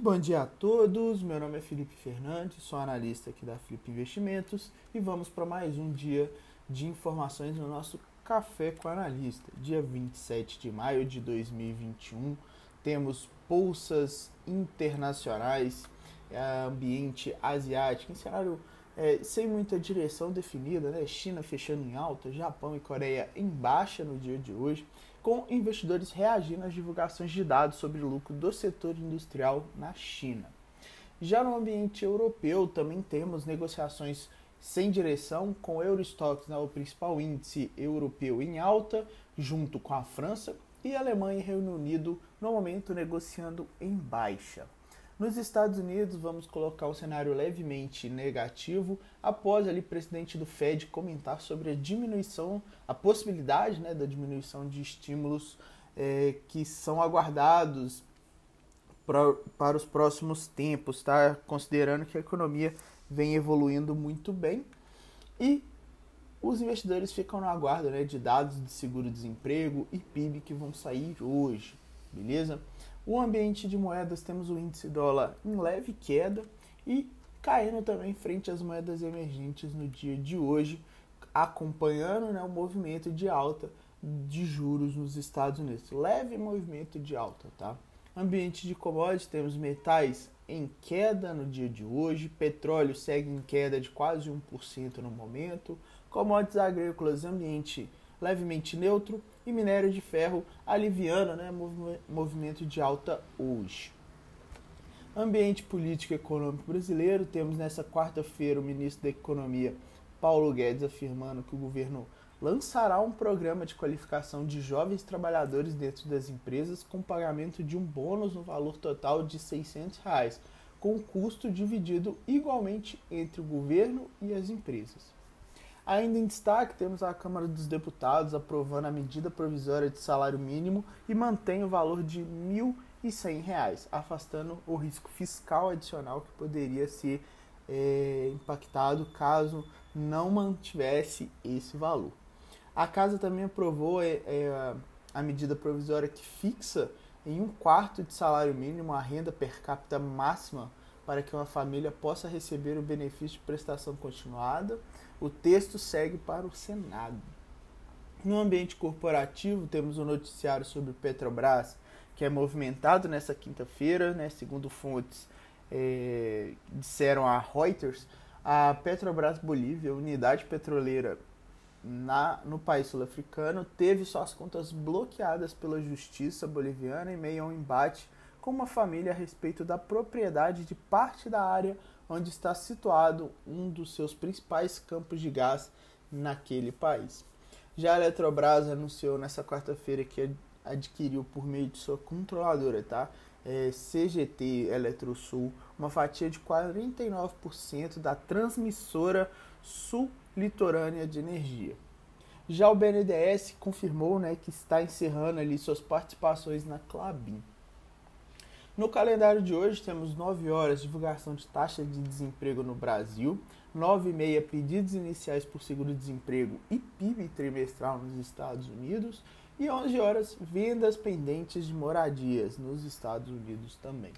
Bom dia a todos, meu nome é Felipe Fernandes, sou analista aqui da Flip Investimentos e vamos para mais um dia de informações no nosso Café com Analista. Dia 27 de maio de 2021, temos bolsas internacionais, é, ambiente asiático, em cenário é, sem muita direção definida, né? China fechando em alta, Japão e Coreia em baixa no dia de hoje, com investidores reagindo às divulgações de dados sobre o lucro do setor industrial na China. Já no ambiente europeu, também temos negociações sem direção, com o Eurostox, né, o principal índice europeu, em alta, junto com a França, e a Alemanha e Reino Unido, no momento, negociando em baixa. Nos Estados Unidos, vamos colocar o cenário levemente negativo após ali o presidente do Fed comentar sobre a diminuição, a possibilidade né, da diminuição de estímulos é, que são aguardados pra, para os próximos tempos, tá? considerando que a economia vem evoluindo muito bem e os investidores ficam no aguardo né, de dados de seguro-desemprego e PIB que vão sair hoje, beleza? O ambiente de moedas temos o índice dólar em leve queda e caindo também frente às moedas emergentes no dia de hoje, acompanhando né, o movimento de alta de juros nos Estados Unidos. Leve movimento de alta, tá? Ambiente de commodities, temos metais em queda no dia de hoje, petróleo segue em queda de quase 1% no momento, commodities agrícolas, ambiente levemente neutro e minério de ferro aliviando né, movimento de alta hoje. Ambiente político e econômico brasileiro, temos nessa quarta-feira o ministro da Economia, Paulo Guedes, afirmando que o governo lançará um programa de qualificação de jovens trabalhadores dentro das empresas com pagamento de um bônus no valor total de 600 reais, com custo dividido igualmente entre o governo e as empresas. Ainda em destaque, temos a Câmara dos Deputados aprovando a medida provisória de salário mínimo e mantém o valor de R$ 1.100, afastando o risco fiscal adicional que poderia ser é, impactado caso não mantivesse esse valor. A Casa também aprovou é, é, a medida provisória que fixa em um quarto de salário mínimo a renda per capita máxima para que uma família possa receber o benefício de prestação continuada. O texto segue para o Senado. No ambiente corporativo, temos um noticiário sobre Petrobras, que é movimentado nessa quinta-feira, né, segundo fontes é, disseram a Reuters, a Petrobras Bolívia, unidade petroleira na, no país sul-africano, teve suas contas bloqueadas pela justiça boliviana em meio a um embate com uma família a respeito da propriedade de parte da área onde está situado um dos seus principais campos de gás naquele país. Já a Eletrobras anunciou nessa quarta-feira que adquiriu por meio de sua controladora, tá? É, CGT Eletrosul, uma fatia de 49% da transmissora sul-litorânea de energia. Já o BNDES confirmou né, que está encerrando ali suas participações na Clabin. No calendário de hoje temos 9 horas divulgação de taxa de desemprego no Brasil, 9 e meia pedidos iniciais por seguro-desemprego e PIB trimestral nos Estados Unidos e 11 horas vendas pendentes de moradias nos Estados Unidos também.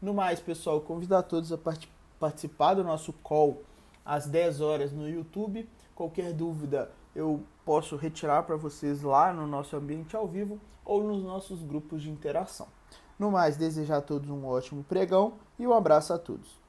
No mais, pessoal, convido a todos a part participar do nosso call às 10 horas no YouTube. Qualquer dúvida eu posso retirar para vocês lá no nosso ambiente ao vivo ou nos nossos grupos de interação. No mais, desejar a todos um ótimo pregão e um abraço a todos.